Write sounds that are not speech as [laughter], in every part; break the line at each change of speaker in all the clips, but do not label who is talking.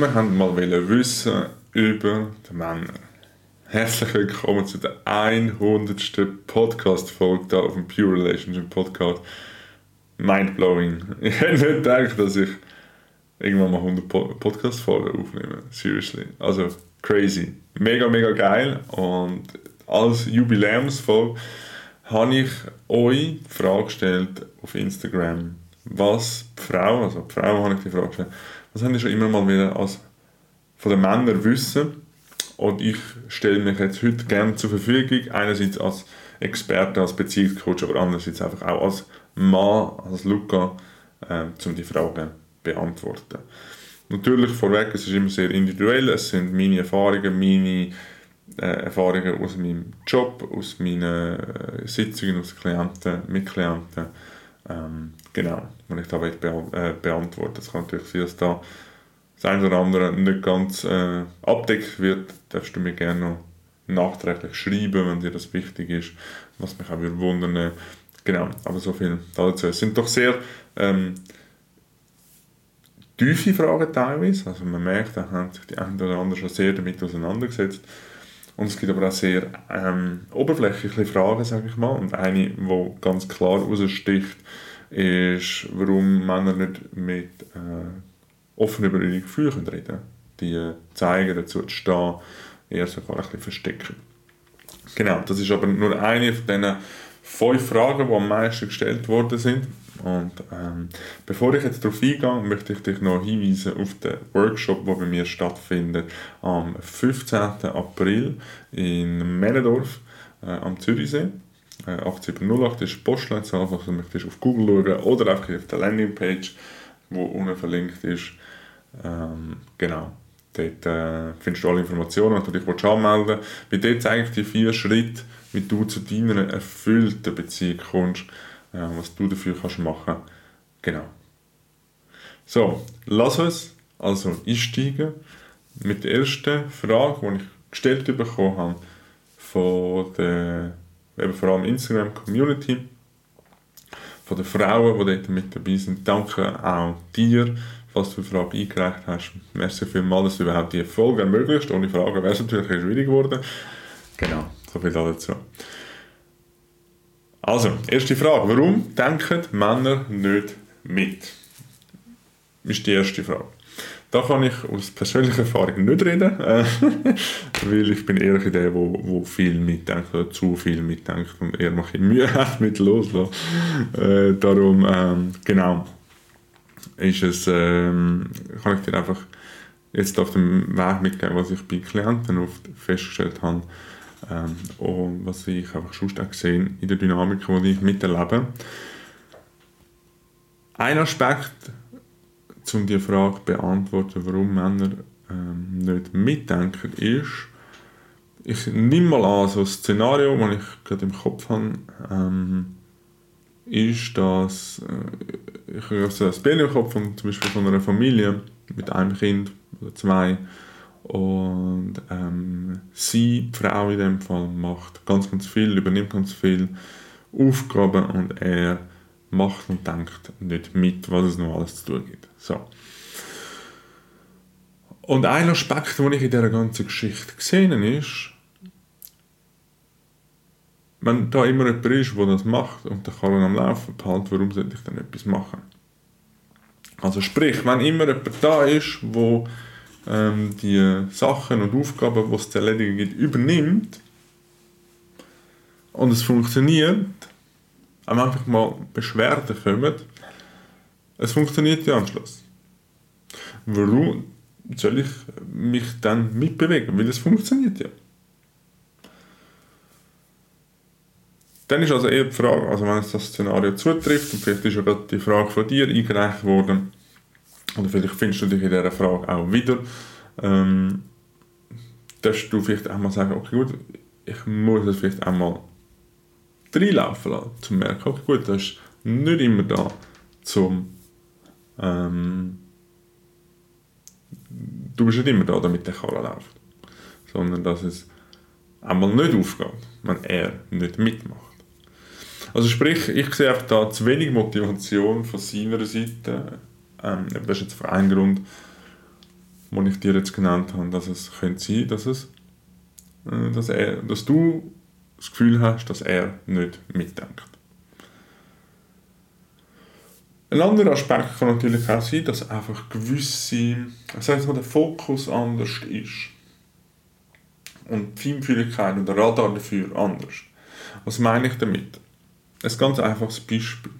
Immer haben mal wissen über die Männer. Herzlich willkommen zu der 100. Podcast-Folge hier auf dem Pure Relationship Podcast. Mindblowing. [laughs] Ich hätte nicht gedacht, dass ich irgendwann mal 100 Podcast-Folgen aufnehme. Seriously. Also crazy. Mega, mega geil. Und als Jubiläumsfolge habe ich euch die Frage gestellt auf Instagram, was die Frauen, also die Frauen habe ich die Frage gestellt, was haben die schon immer mal wieder als von den Männern wissen und ich stelle mich jetzt heute gerne zur Verfügung, einerseits als Experte, als Beziehungscoach, aber andererseits einfach auch als Mann, als Luca, äh, um die Fragen zu beantworten. Natürlich vorweg, es ist immer sehr individuell, es sind meine Erfahrungen, meine äh, Erfahrungen aus meinem Job, aus meinen äh, Sitzungen, aus Klienten, mit Klienten. Ähm, genau, wenn ich da be äh, beantworten Es kann natürlich sein, dass da das eine oder andere nicht ganz äh, abdeckt wird. Darfst du mir gerne noch nachträglich schreiben, wenn dir das wichtig ist, was mich auch wundern Genau, aber so viel dazu. Es sind doch sehr ähm, tiefe Fragen teilweise. Also man merkt, da haben sich die einen oder anderen schon sehr damit auseinandergesetzt. Und es gibt aber auch sehr ähm, oberflächliche Fragen, sage ich mal. Und eine, die ganz klar heraussticht, ist, warum Männer nicht mit äh, offen über ihre Gefühle reden können. Die äh, zeigen, dazu zu stehen, eher sogar ein bisschen verstecken. Genau, das ist aber nur eine von diesen fünf Fragen, die am meisten gestellt worden sind. Und ähm, bevor ich jetzt darauf eingehe, möchte ich dich noch hinweisen auf den Workshop, der bei mir stattfindet am 15. April in Männendorf äh, am Zürichsee. Äh, 8708 ist die Postleitzahl, falls du möchtest auf Google schauen oder einfach auf der Landingpage, die unten verlinkt ist. Ähm, genau. Dort äh, findest du alle Informationen, wenn du dich anmelden willst. Weil dort zeige ich dir vier Schritte, wie du zu deiner erfüllten Beziehung kommst was du dafür kannst machen Genau. So, lass uns also einsteigen mit der ersten Frage, die ich gestellt bekommen habe von der eben vor allem Instagram Community, von den Frauen, die dort mit dabei sind. Danke auch dir, falls du die Frage eingereicht hast. Merci vielmals, dass du überhaupt diese Folge ermöglicht. Ohne Fragen wäre es natürlich schwierig geworden. Genau, so viel dazu. Also, erste Frage. Warum denken Männer nicht mit? Ist die erste Frage. Da kann ich aus persönlicher Erfahrung nicht reden, äh, [laughs] weil ich bin eher der, der wo, viel mitdenkt oder zu viel mitdenkt und eher mache ich Mühe [laughs] hat mit loslassen. Äh, darum, ähm, genau, ist es, ähm, kann ich dir einfach jetzt auf dem Weg mitgeben, was ich bei Klienten oft festgestellt habe, ähm, und was ich einfach schon auch gesehen in der Dynamik, die ich miterlebe. Ein Aspekt, um die Frage zu beantworten, warum Männer ähm, nicht mitdenken, ist, ich nehme mal an, so ein Szenario, das ich gerade im Kopf habe, ähm, ist, dass äh, ich habe so ein Bild im Kopf von, zum Beispiel von einer Familie mit einem Kind oder zwei und ähm, sie, die Frau in dem Fall, macht ganz, ganz viel, übernimmt ganz viel Aufgaben und er macht und denkt nicht mit, was es noch alles zu tun gibt. So. Und ein Aspekt, den ich in dieser ganzen Geschichte gesehen ist, wenn da immer jemand ist, der das macht und der Karren am Laufen behält, warum sollte ich dann etwas machen? Also sprich, wenn immer jemand da ist, der ähm, die Sachen und Aufgaben, die es zu erledigen gibt, übernimmt und es funktioniert, wenn einfach mal Beschwerden kommen, es funktioniert ja am Schluss. Warum soll ich mich dann mitbewegen? Weil es funktioniert ja. Dann ist also eher die Frage, also wenn es das Szenario zutrifft, und vielleicht ist ja gerade die Frage von dir eingereicht worden, oder vielleicht findest du dich in dieser Frage auch wieder, ähm, darfst du vielleicht auch mal sagen, okay gut, ich muss das vielleicht auch mal reinlaufen lassen, um zu merken, okay gut, das ist nicht immer da, zum ähm, du bist nicht immer da, damit der Karren läuft, sondern dass es einmal nicht aufgeht, wenn er nicht mitmacht. Also sprich, ich sehe einfach da zu wenig Motivation von seiner Seite, ähm, das ist jetzt einen Grund, die ich dir jetzt genannt habe, dass es könnte sein, dass es äh, dass, er, dass du das Gefühl hast, dass er nicht mitdenkt. Ein anderer Aspekt kann natürlich auch sein, dass einfach gewisse, das heißt, der Fokus anders ist. Und die Feinfühligkeit und der Radar dafür anders. Was meine ich damit? Ein ganz einfaches Beispiel.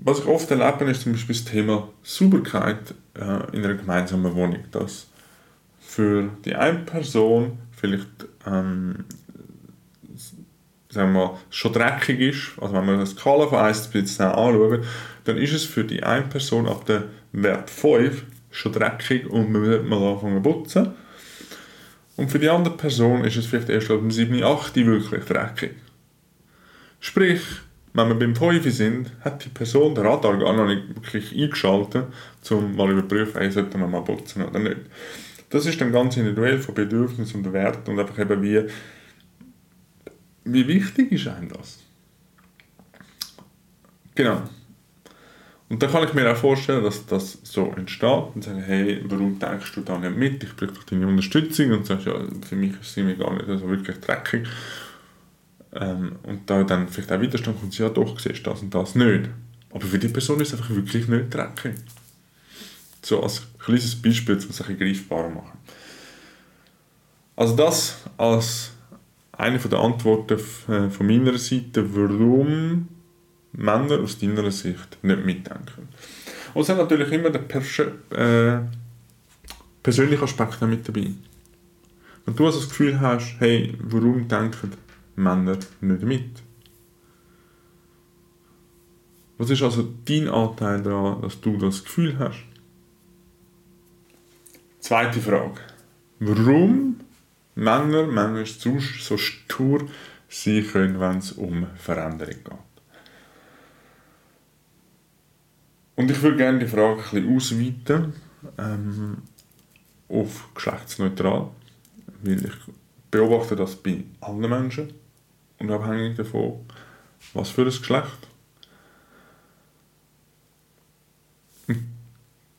Was ich oft erlebe, ist zum Beispiel das Thema Sauberkeit äh, in einer gemeinsamen Wohnung. Dass für die eine Person vielleicht ähm, sagen wir, schon dreckig ist, also wenn wir eine Skala von 1 bis 10 anschauen, dann ist es für die eine Person ab dem Wert 5 schon dreckig und man wird mal anfangen zu putzen. Und für die andere Person ist es vielleicht erst ab dem 7, 8 wirklich dreckig. Sprich, wenn wir beim 5 sind, hat die Person den Radar gar noch nicht wirklich eingeschaltet, um mal überprüfen, hey, sollte man mal putzen oder nicht. Das ist dann ganz individuell von Bedürfnissen und Werten und einfach eben wie wie wichtig ist einem das? Genau. Und da kann ich mir auch vorstellen, dass das so entsteht und sagen, hey, warum denkst du da nicht mit? Ich brauche doch deine Unterstützung und sagst, ja, für mich ist es gar nicht so wirklich dreckig. Ähm, und da dann vielleicht auch Widerstand kommt, ja doch, siehst das und das nicht. Aber für die Person ist es einfach wirklich nicht dreckig. So als kleines Beispiel, um es ein greifbarer machen. Also das als eine der Antworten äh, von meiner Seite, warum Männer aus deiner Sicht nicht mitdenken. Und es hat natürlich immer Pers äh, persönliche Aspekt mit dabei. Wenn du also das Gefühl hast, hey, warum denken Männer nicht mit? Was ist also dein Anteil daran, dass du das Gefühl hast? Zweite Frage. Warum Männer manchmal zu, so stur sein können, wenn es um Veränderung geht. Und ich würde gerne die Frage ein bisschen ausweiten ähm, auf geschlechtsneutral, weil ich beobachte das bei allen Menschen, unabhängig davon, was für ein Geschlecht.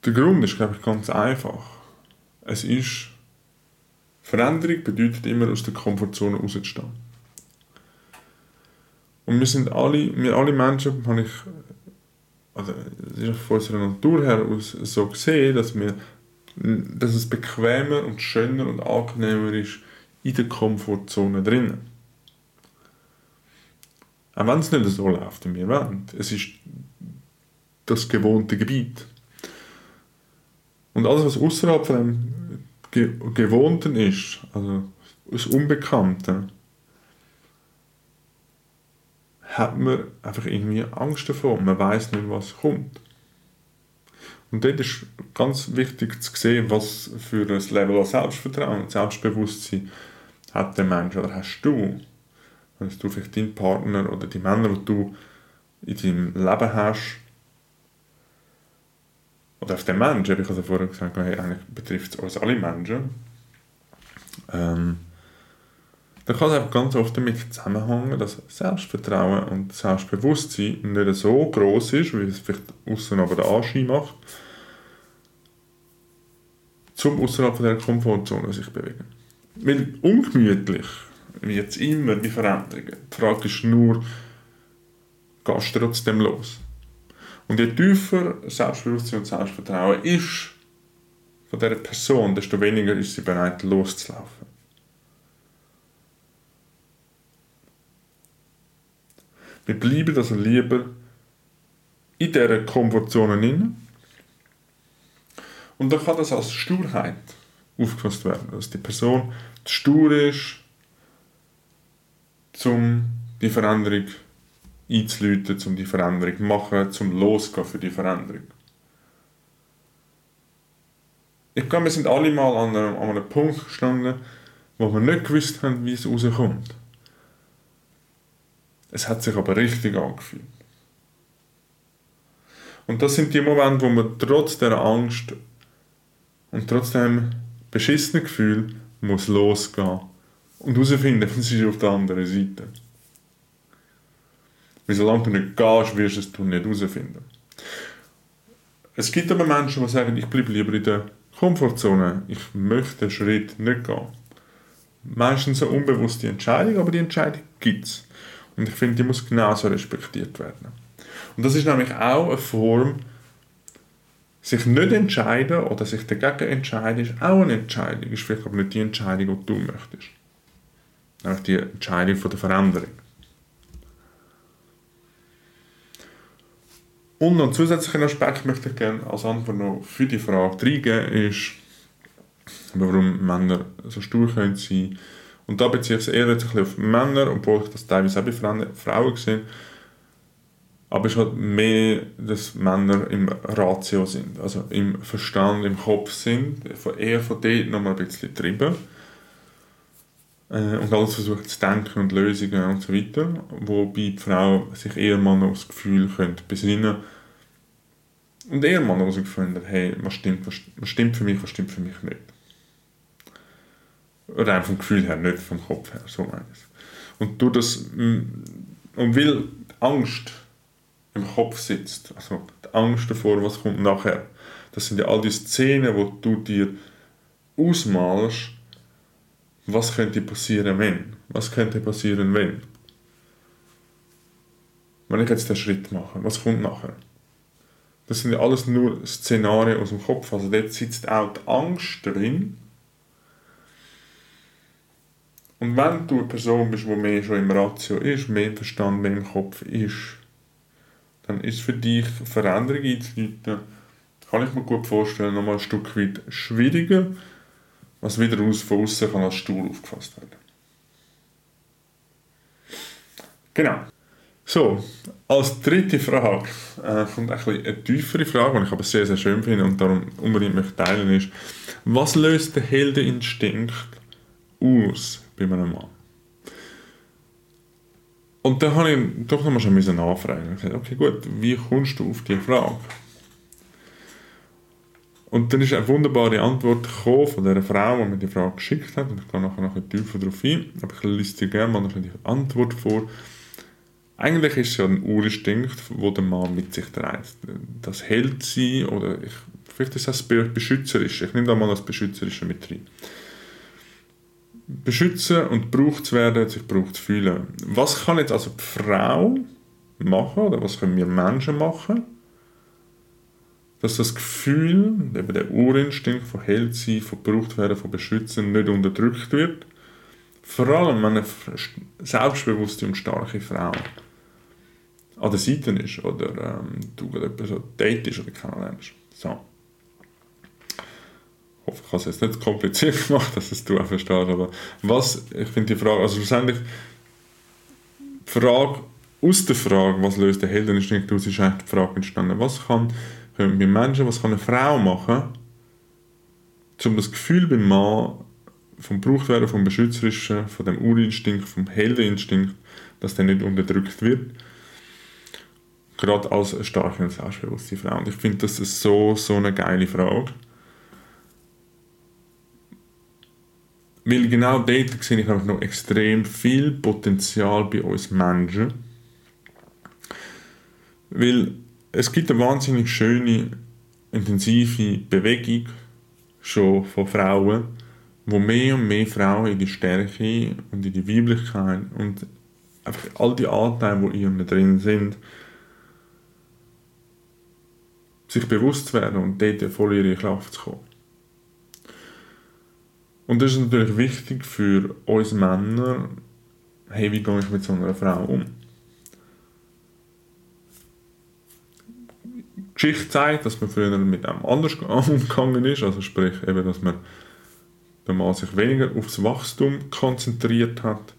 der Grund ist, glaube ich, ganz einfach. Es ist Veränderung bedeutet immer, aus der Komfortzone rauszustehen. Und wir sind alle, wir alle Menschen, habe ich, also von unserer Natur her aus so gesehen, dass, wir, dass es bequemer und schöner und angenehmer ist in der Komfortzone drinnen. Auch wenn es nicht so läuft, wie wir wollen. Es ist das gewohnte Gebiet. Und alles, was außerhalb von dem Ge Gewohnten ist, also das Unbekannte, hat man einfach irgendwie Angst davor. Man weiß nicht, was kommt. Und dort ist ganz wichtig zu sehen, was für ein Level an Selbstvertrauen und Selbstbewusstsein hat der Mensch oder hast du. Wenn du vielleicht deinen Partner oder die Männer, die du in deinem Leben hast, oder auf den Menschen, ich habe vorher gesagt, hey, eigentlich betrifft es uns alle Menschen, ähm, dann kann es einfach ganz oft damit zusammenhängen, dass Selbstvertrauen und Selbstbewusstsein nicht so groß ist, wie es vielleicht außen aber der Anschein macht, zum außerhalb dieser Komfortzone sich bewegen. Weil ungemütlich wird es immer die Veränderungen. Die Frage ist nur, gehst du trotzdem los? Und je tiefer Selbstbewusstsein und Selbstvertrauen ist von dieser Person, desto weniger ist sie bereit loszulaufen. Wir bleiben also lieber in dieser Komfortzone drin. Und dann kann das als Sturheit aufgefasst werden, dass die Person stur ist, um die Veränderung einzuläuten, um die Veränderung zu machen, um losgehen für die Veränderung. Ich glaube, wir sind alle mal an einem, an einem Punkt gestanden, wo wir nicht gewusst haben, wie es rauskommt. Es hat sich aber richtig angefühlt. Und das sind die Momente, wo man trotz der Angst und trotz dem beschissenen Gefühl muss losgehen und herausfinden, was ist auf der anderen Seite. Weil solange du nicht gehst, wirst du es nicht herausfinden. Es gibt aber Menschen, die sagen, ich bleibe lieber in der Komfortzone, ich möchte den Schritt nicht gehen. Meistens eine unbewusste Entscheidung, aber die Entscheidung gibt es. Und ich finde, die muss genauso respektiert werden. Und das ist nämlich auch eine Form, sich nicht entscheiden oder sich dagegen entscheiden, ist auch eine Entscheidung. Ist vielleicht aber nicht die Entscheidung, die du möchtest. Nämlich die Entscheidung der Veränderung. Und noch einen zusätzlichen Aspekt möchte ich gerne als Antwort noch für die Frage reingeben, ist, warum Männer so stur können. Und da beziehe ich es eher jetzt auf Männer, obwohl ich das teilweise auch bei Frauen gesehen aber es ist halt mehr, dass Männer im Ratio sind, also im Verstand, im Kopf sind, eher von dort noch mal ein bisschen getrieben äh, und alles versucht zu denken und Lösungen und so weiter, wobei die Frau sich eher mal noch das Gefühl könnte besinnen und eher mal noch herausgefunden hey, was stimmt, was, was stimmt für mich, was stimmt für mich nicht. Oder einfach vom Gefühl her, nicht vom Kopf her, so meine ich Und du das, und weil Angst im Kopf sitzt, also die Angst davor, was kommt nachher, das sind ja all die Szenen, wo du dir ausmalst, was könnte passieren, wenn? Was könnte passieren, wenn? Wenn ich jetzt den Schritt mache, was kommt nachher? Das sind ja alles nur Szenarien aus dem Kopf. Also dort sitzt auch die Angst drin. Und wenn du eine Person bist, die mehr schon im Ratio ist, mehr Verstand, mehr im Kopf ist, dann ist für dich Veränderung einzuleiten, kann ich mir gut vorstellen, nochmal ein Stück weit schwieriger, was wieder aus, außen kann als Stuhl aufgefasst werden. Genau. So, als dritte Frage äh, kommt ein eine tiefere Frage, die ich aber sehr, sehr schön finde und darum unbedingt möchte teilen, ist, was löst der Heldeninstinkt aus bei einem Mann? Und da habe ich doch nochmal schon nachfragen. Ich gesagt, okay, gut, wie kommst du auf diese Frage? Und dann ist eine wunderbare Antwort gekommen von der Frau, die mir die Frage geschickt hat. Und ich gehe nachher noch ein tiefer darauf ein. Aber ich lese dir gerne mal noch die Antwort vor. Eigentlich ist es ja ein Urinstinkt, wo der Mann mit sich trägt. Das hält sie oder ich, vielleicht ist das beschützerisch. Ich nehme da mal das Beschützerische mit rein beschützen und gebraucht zu werden, sich gebraucht zu fühlen. Was kann jetzt also die Frau machen oder was können wir Menschen machen, dass das Gefühl, eben der Urinstinkt von Hellsein, von gebraucht werden, von beschützen nicht unterdrückt wird. Vor allem, wenn eine selbstbewusste und starke Frau an der Seite ist oder ähm, du jemanden so datest oder kennenlernst. So hoffe, ich habe es jetzt nicht kompliziert [laughs] gemacht, dass es du auch verstehst, aber was, ich finde die Frage, also schlussendlich, die Frage, aus der Frage, was löst der Heldeninstinkt aus, ist eigentlich die Frage entstanden, was kann, wir Menschen, was kann eine Frau machen, um das Gefühl beim Mann vom Brauchtwerden, vom Beschützerischen, von dem Urinstinkt, vom Heldeninstinkt, dass der nicht unterdrückt wird, gerade als starke und selbstbewusste Frau. Und ich finde, das ist so, so eine geile Frage. Weil genau dort sehe ich noch extrem viel Potenzial bei uns Menschen. Weil es gibt eine wahnsinnig schöne, intensive Bewegung schon von Frauen, wo mehr und mehr Frauen in die Stärke und in die Weiblichkeit und einfach all die Anteile, die in ihnen drin sind, sich bewusst werden und dort voll in ihre Kraft zu kommen. Und das ist natürlich wichtig für uns Männer, hey, wie gehe ich mit so einer Frau um? Geschichte zeigt, dass man früher mit einem anders [laughs] umgegangen ist, also sprich eben, dass man der Mann sich weniger aufs Wachstum konzentriert hat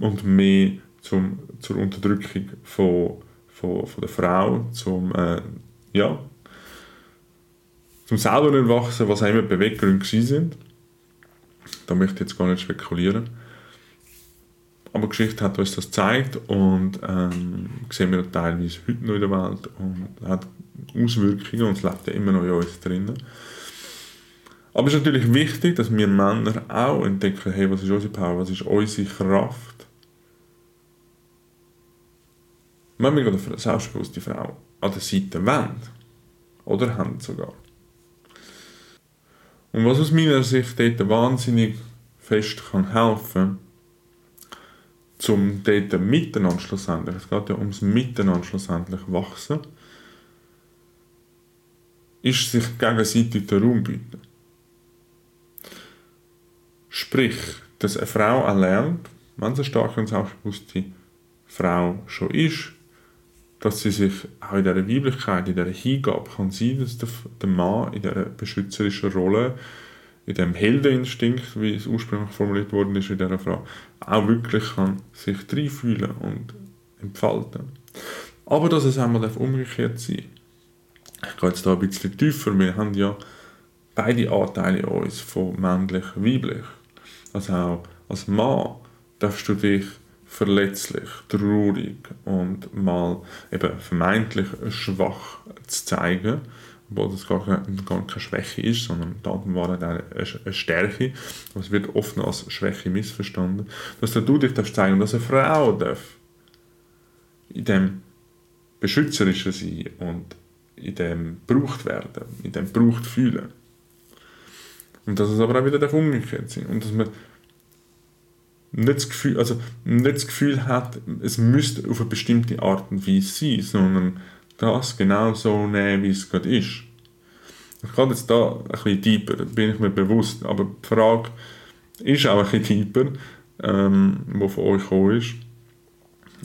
und mehr zum, zur Unterdrückung von, von, von der Frau, zum, äh, ja, zum selber nicht wachsen, was auch immer Beweggründe sind. Da möchte ich jetzt gar nicht spekulieren. Aber Geschichte hat uns das gezeigt und ähm, sehen wir teilweise heute noch in der Welt und hat Auswirkungen und es lebt ja immer noch in uns drin. Aber es ist natürlich wichtig, dass wir Männer auch entdecken, hey, was ist unsere Power, was ist unsere Kraft. Wenn wir eine selbstbewusste Frau an der Seite wollen, oder haben sogar, Und was aus meiner Sicht dort wahnsinnig fest kann helfen zum dort miteinander schlussendlich, es geht ja ums Miteinander schlussendlich wachsen, ist sich gegenseitig den Raum bieten. Sprich, dass eine Frau erlernt, wenn sie stark und selbstbewusste Frau schon ist, dass sie sich auch in dieser Weiblichkeit, in dieser Hingabe kann sein, dass der Mann in dieser beschützerischen Rolle, in dem Heldeninstinkt, wie es ursprünglich formuliert worden ist in dieser Frau, auch wirklich kann sich reinfühlen und entfalten. Aber dass es einmal umgekehrt sein Ich gehe jetzt da ein bisschen tiefer. Wir haben ja beide Anteile in uns, von männlich und weiblich. Also auch als Mann darfst du dich verletzlich, traurig und mal eben vermeintlich schwach zu zeigen, obwohl das gar keine, gar keine Schwäche ist, sondern Daten waren eine, eine Stärke, aber es wird oft als Schwäche missverstanden, dass du dich darfst zeigen, dass eine Frau darf in dem beschützerischen sein und in dem gebraucht werden, in dem gebraucht fühlen. Und dass es aber auch wieder umgekehrt sein. Und dass man nicht das Gefühl, also nicht das Gefühl hat, es müsste auf eine bestimmte Art und Weise sein, sondern das genau so nehmen, wie es gerade ist. Ich gehe jetzt da ein bisschen tiefer, bin ich mir bewusst, aber die Frage ist auch ein bisschen tiefer, ähm, die von euch gekommen ist.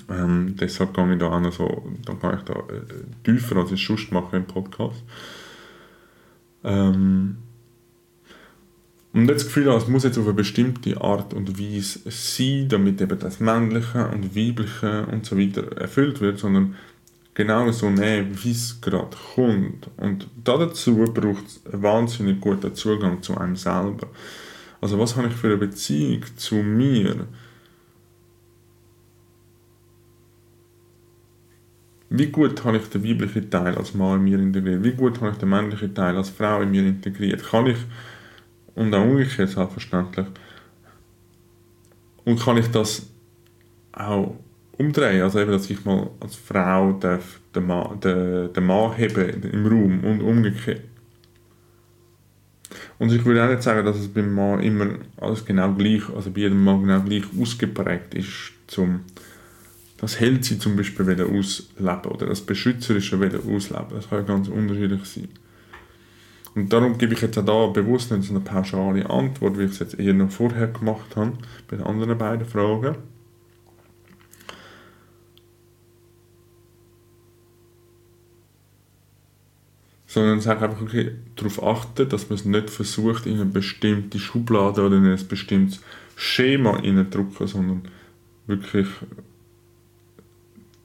Ähm, deshalb gehe ich da auch noch so, dann kann ich da äh, tiefer, als ich sonst mache im Podcast. Ähm, und das Gefühl es muss jetzt auf eine bestimmte Art und Weise sein, damit eben das Männliche und Weibliche und so weiter erfüllt wird, sondern genau so nehmen, wie es gerade kommt. Und dazu braucht es einen wahnsinnig guten Zugang zu einem selber. Also was habe ich für eine Beziehung zu mir? Wie gut habe ich den weiblichen Teil als Mann in mir integriert? Wie gut habe ich den männlichen Teil als Frau in mir integriert? Kann ich und auch umgekehrt selbstverständlich. Und kann ich das auch umdrehen, also eben, dass ich mal als Frau darf den, Mann, den, den Mann heben im Raum und umgekehrt. Und ich würde auch nicht sagen, dass es beim Mann immer alles genau gleich, also bei jedem Mann genau gleich ausgeprägt ist, zum das Hellsein zum Beispiel wieder ausleben oder das Beschützerische wieder ausleben. Das kann ja ganz unterschiedlich sein. Und darum gebe ich jetzt auch da bewusst nicht so eine pauschale Antwort, wie ich es jetzt eher noch vorher gemacht habe, bei den anderen beiden Fragen. Sondern sage einfach, okay, darauf achten, dass man es nicht versucht, in eine bestimmte Schublade oder in ein bestimmtes Schema reinzudrücken, sondern wirklich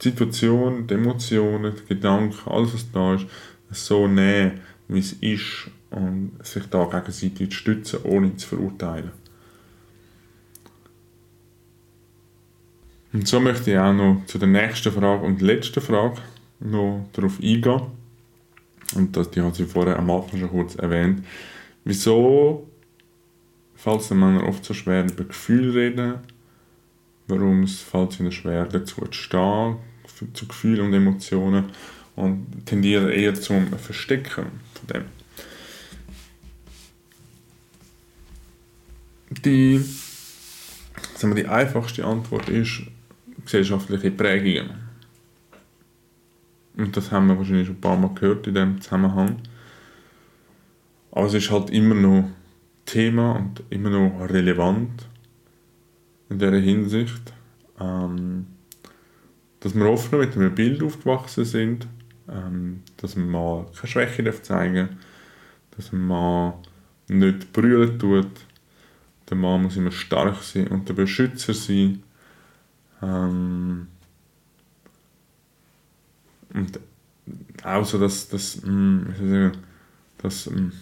die Situation, die Emotionen, die Gedanken, alles was da ist, so nehmen wie es ist und sich da gegenseitig stützen, ohne zu verurteilen. Und so möchte ich auch noch zu der nächsten Frage und letzten Frage noch darauf eingehen. Und das, die hat sie vorher am Anfang schon kurz erwähnt. Wieso fällt es den Männern oft so schwer, über Gefühle reden? Warum fällt es ihnen schwer, dazu zu stehen, zu Gefühlen und Emotionen? Und tendieren eher zum Verstecken von dem. Die, sagen wir, die einfachste Antwort ist gesellschaftliche Prägungen. Und das haben wir wahrscheinlich schon ein paar Mal gehört in diesem Zusammenhang. Aber es ist halt immer noch Thema und immer noch relevant in dieser Hinsicht, ähm, dass wir oft mit einem Bild aufgewachsen sind, ähm, dass man mal keine Schwäche darf zeigen dass man mal nicht brüllen tut. Der Mann muss immer stark sein und der Beschützer sein. Ähm, und auch so, dass, dass, mh, hm, dass mh,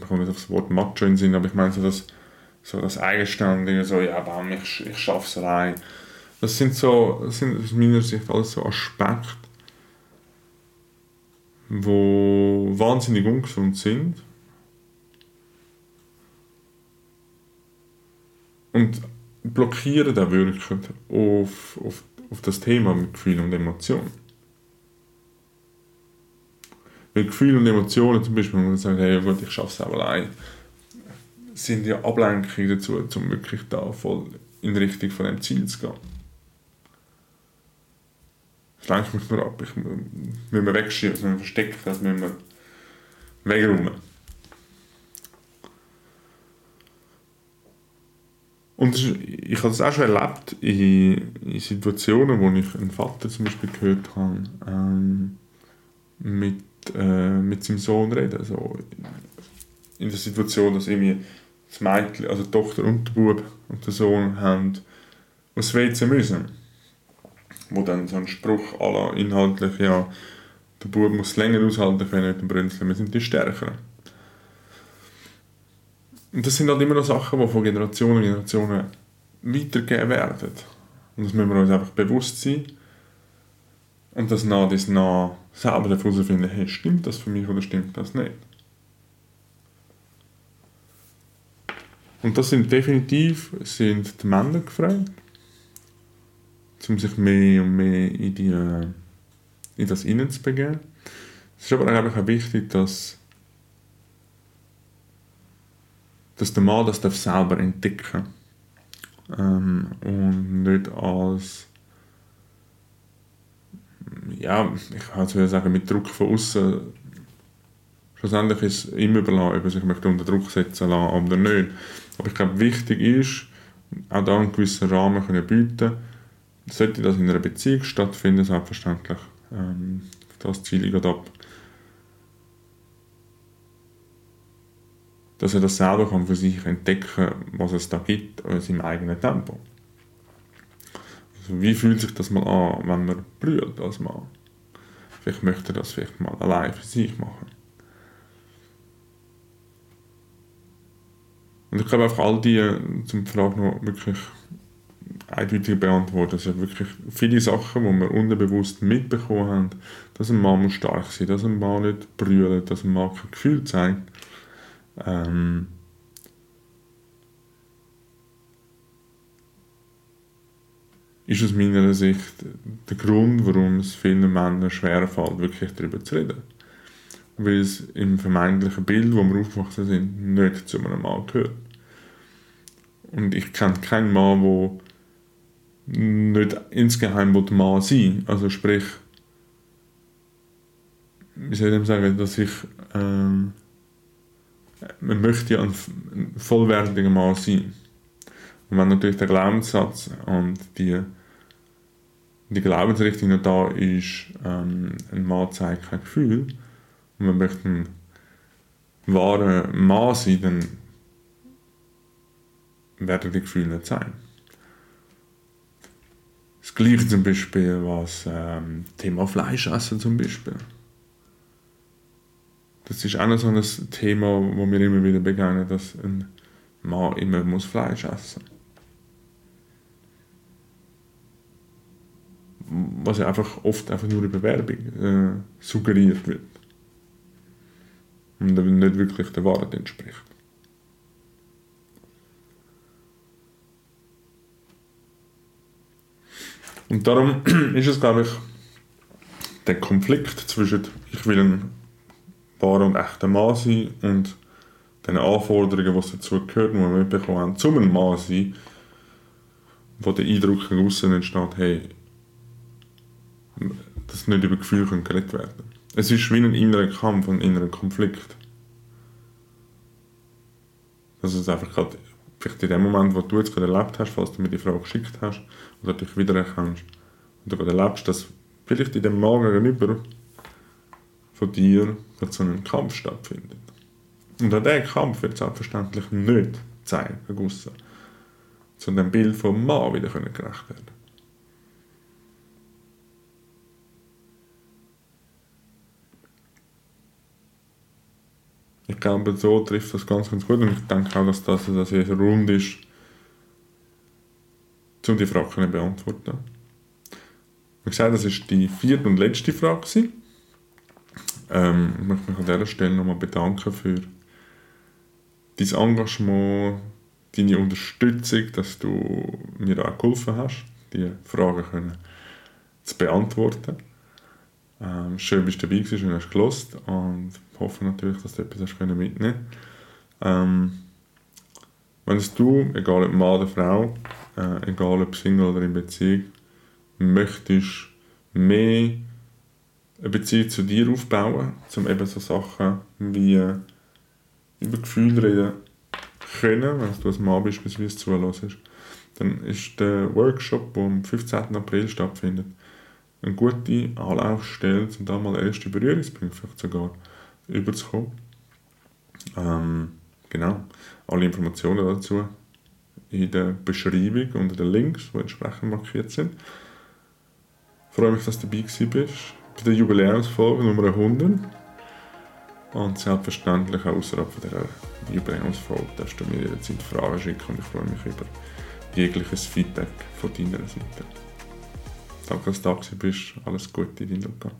ich komme nicht auf das Wort Macho in Sinn, aber ich meine so das, so das Eigenständige, so, ja, bam, ich, ich schaffe es allein. Das sind so, das sind aus meiner Sicht alles so Aspekte, wo wahnsinnig ungesund sind. Und blockieren auch wirklich auf, auf, auf das Thema mit Gefühl und Emotionen. Weil Gefühle und Emotionen, zum Beispiel, wenn man sagt, hey, gut, ich schaffe es auch allein, sind ja Ablenkungen dazu, um wirklich da voll in Richtung von dem Ziel zu gehen. Das lenkt mich nur ab. Ich, müssen wir wegschieben, das müssen wir verstecken, das müssen wir wegräumen. Und ich habe das auch schon erlebt in, in, Situationen, wo ich einen Vater zum Beispiel gehört habe, ähm, mit, äh, mit seinem Sohn reden. Also in der Situation, dass irgendwie das Mädchen, also die Tochter und der Bub und der Sohn haben aus WC müssen. Wo dann so ein Spruch aller inhaltlich, ja, der Bub muss länger aushalten können mit dem Brünzeln, wir sind die Stärkeren. Und das sind halt immer noch Sachen, die von Generationen zu Generationen weitergegeben werden. Und das müssen wir uns einfach bewusst sein. Und das nach dies nach selber herausfinden, hey, stimmt das für mich oder stimmt das nicht? Und das sind definitiv sind die Männer gefragt, um sich mehr und mehr in, die, in das Innen zu begeben. Es ist aber auch wichtig, dass dass der Mann das darf selber entdecken ähm, und nicht als ja, ich kann es sagen, mit Druck von außen schlussendlich ist es ihm überlassen, ob er sich unter Druck setzen lassen oder nicht. Aber ich glaube, wichtig ist, auch da einen gewissen Rahmen können bieten sollte das in einer Beziehung stattfinden, selbstverständlich. Ähm, das ziele ich ab. dass er das selber kann für sich entdecken was es da gibt, in seinem eigenen Tempo. Wie fühlt sich das mal an, wenn man brüllt als Mann? Vielleicht möchte er das vielleicht mal allein für sich machen. Und ich glaube einfach all die, zum Frage noch wirklich eindeutig beantworten, es sind wirklich viele Sachen, die wir unterbewusst mitbekommen haben, dass ein Mann stark sein muss, dass ein Mann nicht brüllt, dass ein Mann kein Gefühl zeigt ähm, ist aus meiner Sicht der Grund, warum es vielen Männern schwerfällt, wirklich darüber zu reden. Weil es im vermeintlichen Bild, wo wir aufgewachsen sind, nicht zu einem Mann gehört. Und ich kenne keinen Mann, der nicht insgeheim Mann sein Also sprich, wie soll ich sagen, dass ich ähm, man möchte ja ein, ein vollwertiger Mann sein. Und wenn natürlich der Glaubenssatz und die, die Glaubensrichtung noch da ist, ähm, ein Mann zeigt kein Gefühl, und man möchte ein wahrer Mann sein, dann werden die Gefühle nicht sein. Das gleiche zum Beispiel was ähm, Thema Fleischessen zum Beispiel. Das ist auch noch so ein Thema, wo mir immer wieder begegnet, dass ein Mann immer muss Fleisch essen muss. Was ja einfach oft einfach nur über Werbung äh, suggeriert wird. Und nicht wirklich der Wahrheit entspricht. Und darum [clears throat] ist es, glaube ich, der Konflikt zwischen ich will einen wahrer und echter Mann sein und den Anforderungen, die dazu gehören, die wir mitbekommen haben, zum Mann sein, wo der Eindruck nach außen entsteht, hey, dass nicht über Gefühle geredet werden können. Es ist wie ein innerer Kampf, ein innerer Konflikt. Dass es einfach gerade, vielleicht in dem Moment, wo du jetzt gerade erlebt hast, falls du mir die Frage geschickt hast, oder dich wiedererkennst, und du gerade erlebst, dass vielleicht in dem Magen gegenüber von dir dass so ein Kampf stattfindet. Und an diesem Kampf wird selbstverständlich nicht zeigen, aussen, zu dem Bild vom Mann wieder gerecht werden Ich glaube, so trifft das ganz, ganz gut und ich denke auch, dass das, dass es rund ist, um die Frage zu beantworten. Wie gesagt, das war die vierte und letzte Frage. Ähm, ich möchte mich an dieser Stelle nochmal bedanken für dein Engagement, deine Unterstützung, dass du mir auch geholfen hast, die Fragen zu beantworten. Ähm, schön, dass du dabei warst und hast gelost und hoffe natürlich, dass du etwas hast mitnehmen ähm, Wenn es du, egal ob Mann oder Frau, äh, egal ob Single oder in Beziehung, möchtest mehr eine Beziehung zu dir aufbauen, um eben so Sachen wie äh, über Gefühle reden können, wenn du als Mann beispielsweise zulässt, dann ist der Workshop, der am 15. April stattfindet, eine gute Anlaufstelle, um da mal erste Berührungspunkte vielleicht sogar überzukommen. Ähm, genau. Alle Informationen dazu in der Beschreibung unter den Links, die entsprechend markiert sind. Ich freue mich, dass du dabei bist bei der Jubiläumsfolge Nummer 100. Und selbstverständlich auch außerhalb dieser Jubiläumsfolge darfst du mir jederzeit Fragen schicken und ich freue mich über jegliches Feedback von deiner Seite. Danke, dass du da bist. Alles Gute, dein Luca.